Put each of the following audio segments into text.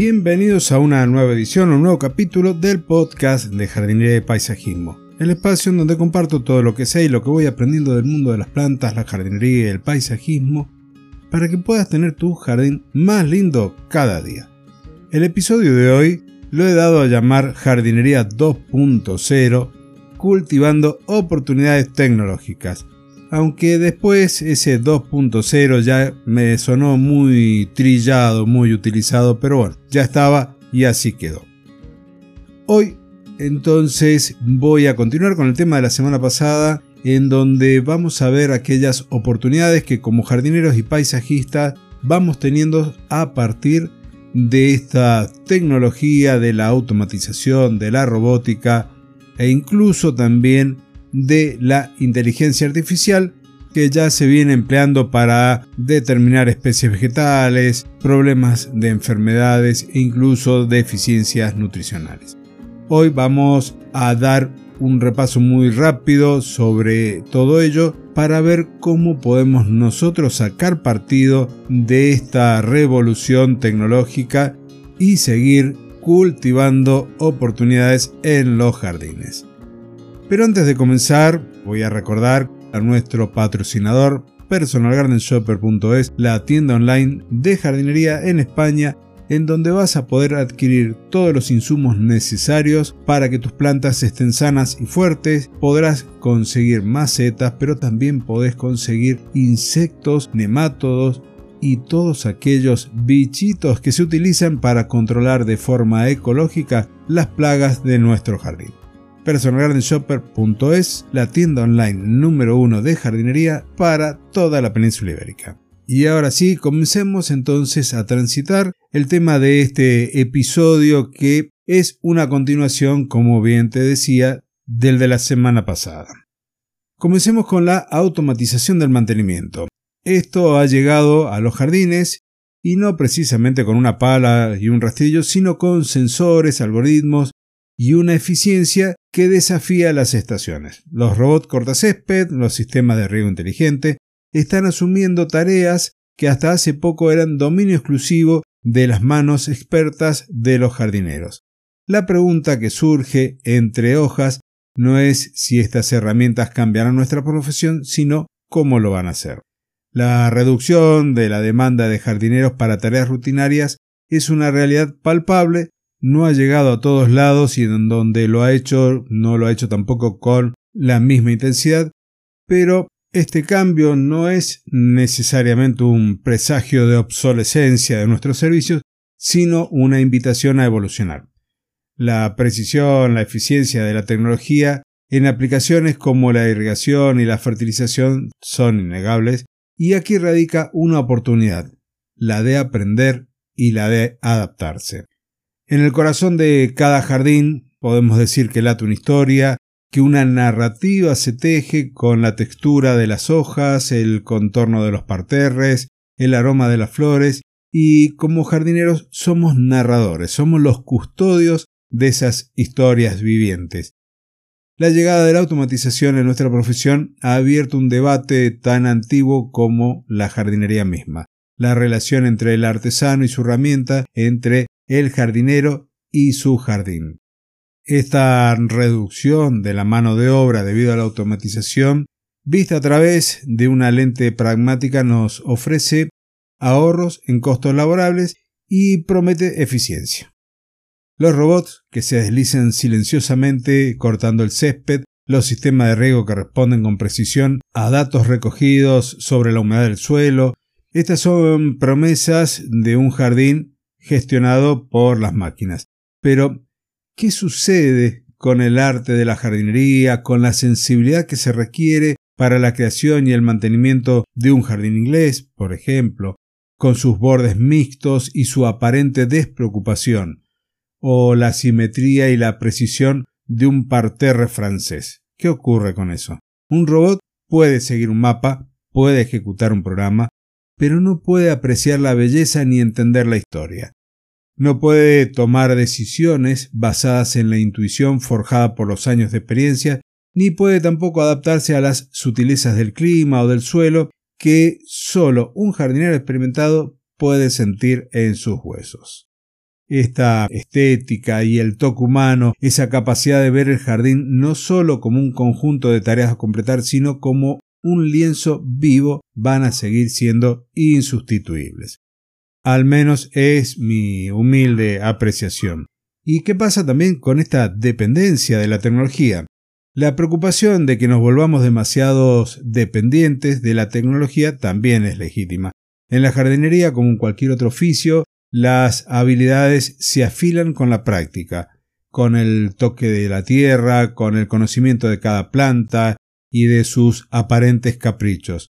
Bienvenidos a una nueva edición, un nuevo capítulo del podcast de jardinería y paisajismo. El espacio en donde comparto todo lo que sé y lo que voy aprendiendo del mundo de las plantas, la jardinería y el paisajismo para que puedas tener tu jardín más lindo cada día. El episodio de hoy lo he dado a llamar Jardinería 2.0, cultivando oportunidades tecnológicas aunque después ese 2.0 ya me sonó muy trillado, muy utilizado, pero bueno, ya estaba y así quedó. Hoy entonces voy a continuar con el tema de la semana pasada, en donde vamos a ver aquellas oportunidades que como jardineros y paisajistas vamos teniendo a partir de esta tecnología de la automatización, de la robótica e incluso también de la inteligencia artificial que ya se viene empleando para determinar especies vegetales, problemas de enfermedades e incluso deficiencias nutricionales. Hoy vamos a dar un repaso muy rápido sobre todo ello para ver cómo podemos nosotros sacar partido de esta revolución tecnológica y seguir cultivando oportunidades en los jardines. Pero antes de comenzar, voy a recordar a nuestro patrocinador personalgardenshopper.es, la tienda online de jardinería en España en donde vas a poder adquirir todos los insumos necesarios para que tus plantas estén sanas y fuertes. Podrás conseguir macetas, pero también podés conseguir insectos, nemátodos y todos aquellos bichitos que se utilizan para controlar de forma ecológica las plagas de nuestro jardín personalgardenshopper.es, la tienda online número uno de jardinería para toda la península ibérica. Y ahora sí, comencemos entonces a transitar el tema de este episodio que es una continuación, como bien te decía, del de la semana pasada. Comencemos con la automatización del mantenimiento. Esto ha llegado a los jardines y no precisamente con una pala y un rastrillo, sino con sensores, algoritmos y una eficiencia que desafía las estaciones. Los robots cortacésped, los sistemas de riego inteligente, están asumiendo tareas que hasta hace poco eran dominio exclusivo de las manos expertas de los jardineros. La pregunta que surge entre hojas no es si estas herramientas cambiarán nuestra profesión, sino cómo lo van a hacer. La reducción de la demanda de jardineros para tareas rutinarias es una realidad palpable no ha llegado a todos lados y en donde lo ha hecho no lo ha hecho tampoco con la misma intensidad, pero este cambio no es necesariamente un presagio de obsolescencia de nuestros servicios, sino una invitación a evolucionar. La precisión, la eficiencia de la tecnología en aplicaciones como la irrigación y la fertilización son innegables, y aquí radica una oportunidad, la de aprender y la de adaptarse. En el corazón de cada jardín podemos decir que late una historia, que una narrativa se teje con la textura de las hojas, el contorno de los parterres, el aroma de las flores, y como jardineros somos narradores, somos los custodios de esas historias vivientes. La llegada de la automatización en nuestra profesión ha abierto un debate tan antiguo como la jardinería misma, la relación entre el artesano y su herramienta, entre el jardinero y su jardín. Esta reducción de la mano de obra debido a la automatización, vista a través de una lente pragmática, nos ofrece ahorros en costos laborables y promete eficiencia. Los robots que se deslizan silenciosamente cortando el césped, los sistemas de riego que responden con precisión a datos recogidos sobre la humedad del suelo, estas son promesas de un jardín gestionado por las máquinas. Pero, ¿qué sucede con el arte de la jardinería, con la sensibilidad que se requiere para la creación y el mantenimiento de un jardín inglés, por ejemplo, con sus bordes mixtos y su aparente despreocupación, o la simetría y la precisión de un parterre francés? ¿Qué ocurre con eso? Un robot puede seguir un mapa, puede ejecutar un programa, pero no puede apreciar la belleza ni entender la historia. No puede tomar decisiones basadas en la intuición forjada por los años de experiencia, ni puede tampoco adaptarse a las sutilezas del clima o del suelo que solo un jardinero experimentado puede sentir en sus huesos. esta estética y el toque humano, esa capacidad de ver el jardín no solo como un conjunto de tareas a completar, sino como un lienzo vivo, van a seguir siendo insustituibles. Al menos es mi humilde apreciación. ¿Y qué pasa también con esta dependencia de la tecnología? La preocupación de que nos volvamos demasiados dependientes de la tecnología también es legítima. En la jardinería, como en cualquier otro oficio, las habilidades se afilan con la práctica, con el toque de la tierra, con el conocimiento de cada planta y de sus aparentes caprichos.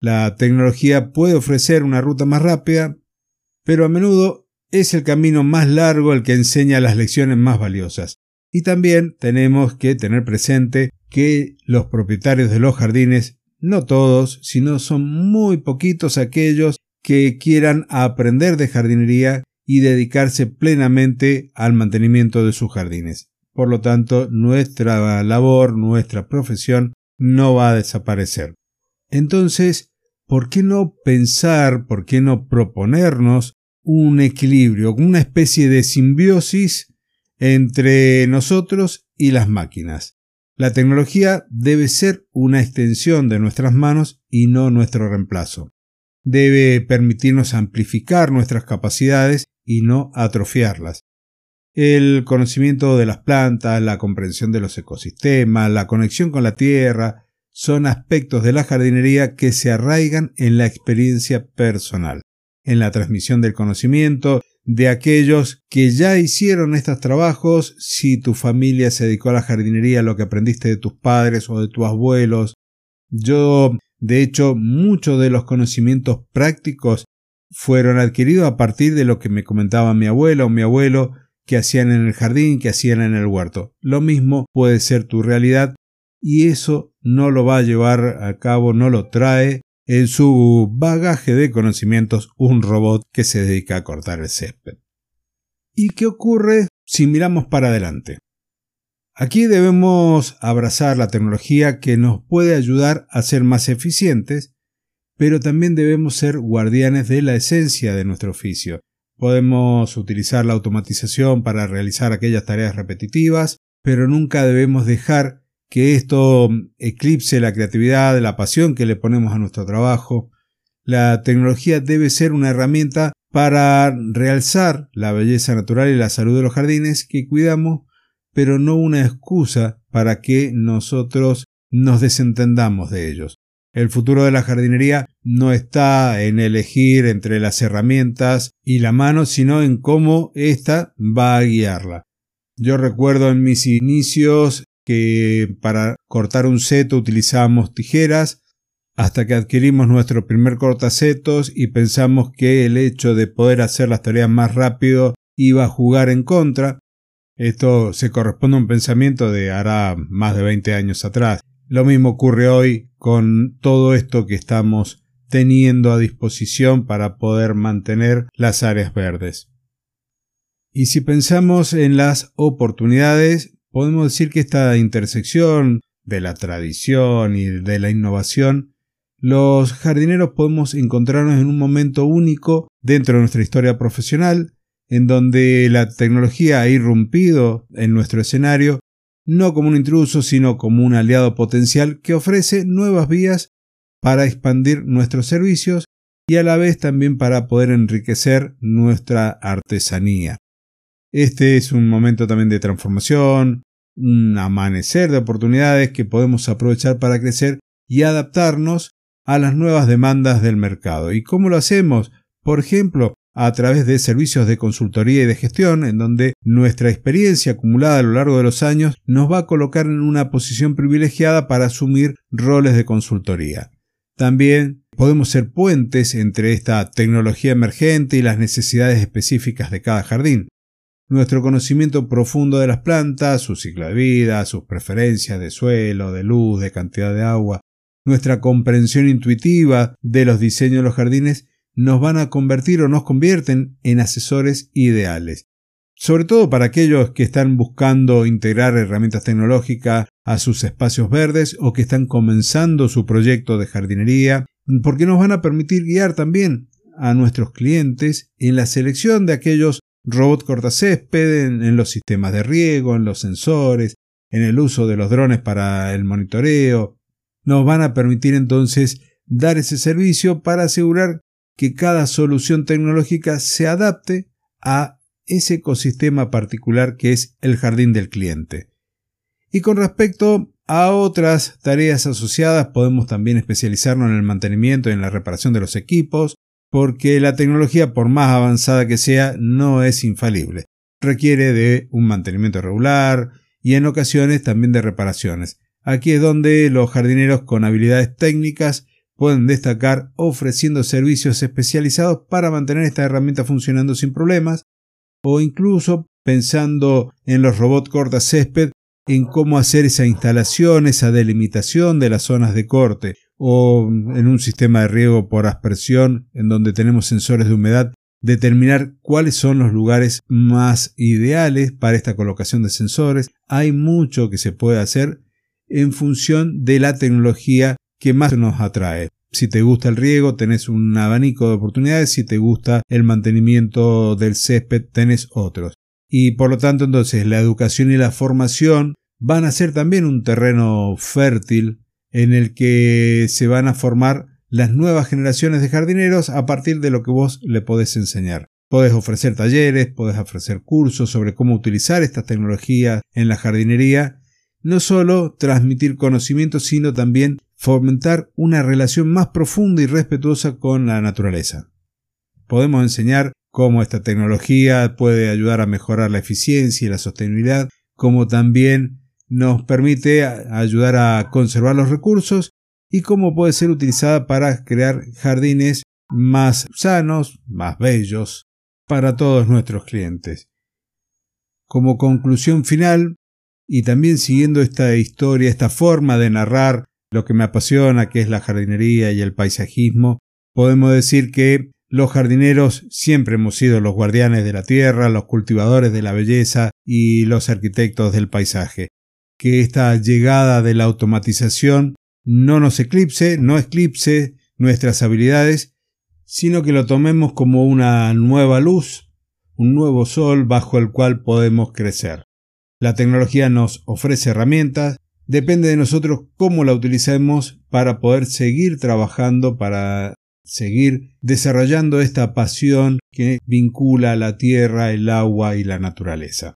La tecnología puede ofrecer una ruta más rápida, pero a menudo es el camino más largo el que enseña las lecciones más valiosas. Y también tenemos que tener presente que los propietarios de los jardines, no todos, sino son muy poquitos aquellos que quieran aprender de jardinería y dedicarse plenamente al mantenimiento de sus jardines. Por lo tanto, nuestra labor, nuestra profesión no va a desaparecer. Entonces, ¿por qué no pensar, por qué no proponernos un equilibrio, una especie de simbiosis entre nosotros y las máquinas? La tecnología debe ser una extensión de nuestras manos y no nuestro reemplazo debe permitirnos amplificar nuestras capacidades y no atrofiarlas. El conocimiento de las plantas, la comprensión de los ecosistemas, la conexión con la tierra, son aspectos de la jardinería que se arraigan en la experiencia personal, en la transmisión del conocimiento de aquellos que ya hicieron estos trabajos, si tu familia se dedicó a la jardinería, lo que aprendiste de tus padres o de tus abuelos. Yo de hecho, muchos de los conocimientos prácticos fueron adquiridos a partir de lo que me comentaba mi abuela o mi abuelo que hacían en el jardín, que hacían en el huerto. Lo mismo puede ser tu realidad y eso no lo va a llevar a cabo, no lo trae en su bagaje de conocimientos un robot que se dedica a cortar el césped. ¿Y qué ocurre si miramos para adelante? Aquí debemos abrazar la tecnología que nos puede ayudar a ser más eficientes, pero también debemos ser guardianes de la esencia de nuestro oficio. Podemos utilizar la automatización para realizar aquellas tareas repetitivas, pero nunca debemos dejar que esto eclipse la creatividad, la pasión que le ponemos a nuestro trabajo. La tecnología debe ser una herramienta para realzar la belleza natural y la salud de los jardines que cuidamos pero no una excusa para que nosotros nos desentendamos de ellos. El futuro de la jardinería no está en elegir entre las herramientas y la mano, sino en cómo ésta va a guiarla. Yo recuerdo en mis inicios que para cortar un seto utilizábamos tijeras, hasta que adquirimos nuestro primer cortacetos y pensamos que el hecho de poder hacer las tareas más rápido iba a jugar en contra, esto se corresponde a un pensamiento de hará más de 20 años atrás. Lo mismo ocurre hoy con todo esto que estamos teniendo a disposición para poder mantener las áreas verdes. Y si pensamos en las oportunidades, podemos decir que esta intersección de la tradición y de la innovación, los jardineros podemos encontrarnos en un momento único dentro de nuestra historia profesional en donde la tecnología ha irrumpido en nuestro escenario, no como un intruso, sino como un aliado potencial que ofrece nuevas vías para expandir nuestros servicios y a la vez también para poder enriquecer nuestra artesanía. Este es un momento también de transformación, un amanecer de oportunidades que podemos aprovechar para crecer y adaptarnos a las nuevas demandas del mercado. ¿Y cómo lo hacemos? Por ejemplo, a través de servicios de consultoría y de gestión, en donde nuestra experiencia acumulada a lo largo de los años nos va a colocar en una posición privilegiada para asumir roles de consultoría. También podemos ser puentes entre esta tecnología emergente y las necesidades específicas de cada jardín. Nuestro conocimiento profundo de las plantas, su ciclo de vida, sus preferencias de suelo, de luz, de cantidad de agua, nuestra comprensión intuitiva de los diseños de los jardines nos van a convertir o nos convierten en asesores ideales. Sobre todo para aquellos que están buscando integrar herramientas tecnológicas a sus espacios verdes o que están comenzando su proyecto de jardinería, porque nos van a permitir guiar también a nuestros clientes en la selección de aquellos robot cortacésped, en, en los sistemas de riego, en los sensores, en el uso de los drones para el monitoreo. Nos van a permitir entonces dar ese servicio para asegurar que cada solución tecnológica se adapte a ese ecosistema particular que es el jardín del cliente. Y con respecto a otras tareas asociadas, podemos también especializarnos en el mantenimiento y en la reparación de los equipos, porque la tecnología, por más avanzada que sea, no es infalible. Requiere de un mantenimiento regular y en ocasiones también de reparaciones. Aquí es donde los jardineros con habilidades técnicas pueden destacar ofreciendo servicios especializados para mantener esta herramienta funcionando sin problemas o incluso pensando en los robots corta césped en cómo hacer esa instalación, esa delimitación de las zonas de corte o en un sistema de riego por aspersión en donde tenemos sensores de humedad, determinar cuáles son los lugares más ideales para esta colocación de sensores. Hay mucho que se puede hacer en función de la tecnología que más nos atrae. Si te gusta el riego, tenés un abanico de oportunidades. Si te gusta el mantenimiento del césped, tenés otros. Y por lo tanto, entonces, la educación y la formación van a ser también un terreno fértil en el que se van a formar las nuevas generaciones de jardineros a partir de lo que vos le podés enseñar. Podés ofrecer talleres, podés ofrecer cursos sobre cómo utilizar esta tecnología en la jardinería. No solo transmitir conocimiento, sino también fomentar una relación más profunda y respetuosa con la naturaleza. Podemos enseñar cómo esta tecnología puede ayudar a mejorar la eficiencia y la sostenibilidad, como también nos permite ayudar a conservar los recursos y cómo puede ser utilizada para crear jardines más sanos, más bellos para todos nuestros clientes. Como conclusión final, y también siguiendo esta historia, esta forma de narrar lo que me apasiona, que es la jardinería y el paisajismo, podemos decir que los jardineros siempre hemos sido los guardianes de la tierra, los cultivadores de la belleza y los arquitectos del paisaje. Que esta llegada de la automatización no nos eclipse, no eclipse nuestras habilidades, sino que lo tomemos como una nueva luz, un nuevo sol bajo el cual podemos crecer. La tecnología nos ofrece herramientas, Depende de nosotros cómo la utilicemos para poder seguir trabajando, para seguir desarrollando esta pasión que vincula la tierra, el agua y la naturaleza.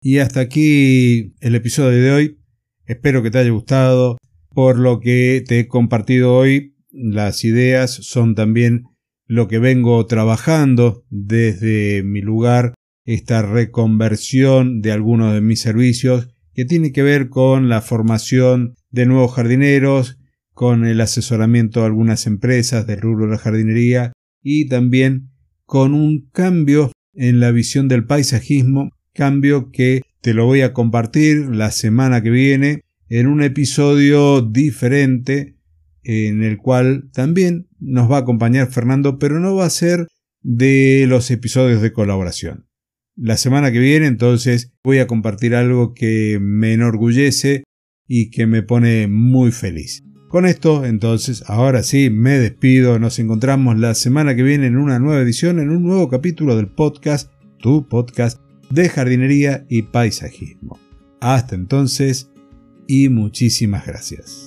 Y hasta aquí el episodio de hoy. Espero que te haya gustado. Por lo que te he compartido hoy, las ideas son también lo que vengo trabajando desde mi lugar, esta reconversión de algunos de mis servicios que tiene que ver con la formación de nuevos jardineros, con el asesoramiento de algunas empresas del rubro de la jardinería y también con un cambio en la visión del paisajismo, cambio que te lo voy a compartir la semana que viene en un episodio diferente en el cual también nos va a acompañar Fernando, pero no va a ser de los episodios de colaboración. La semana que viene entonces voy a compartir algo que me enorgullece y que me pone muy feliz. Con esto, entonces, ahora sí, me despido. Nos encontramos la semana que viene en una nueva edición, en un nuevo capítulo del podcast, tu podcast de jardinería y paisajismo. Hasta entonces y muchísimas gracias.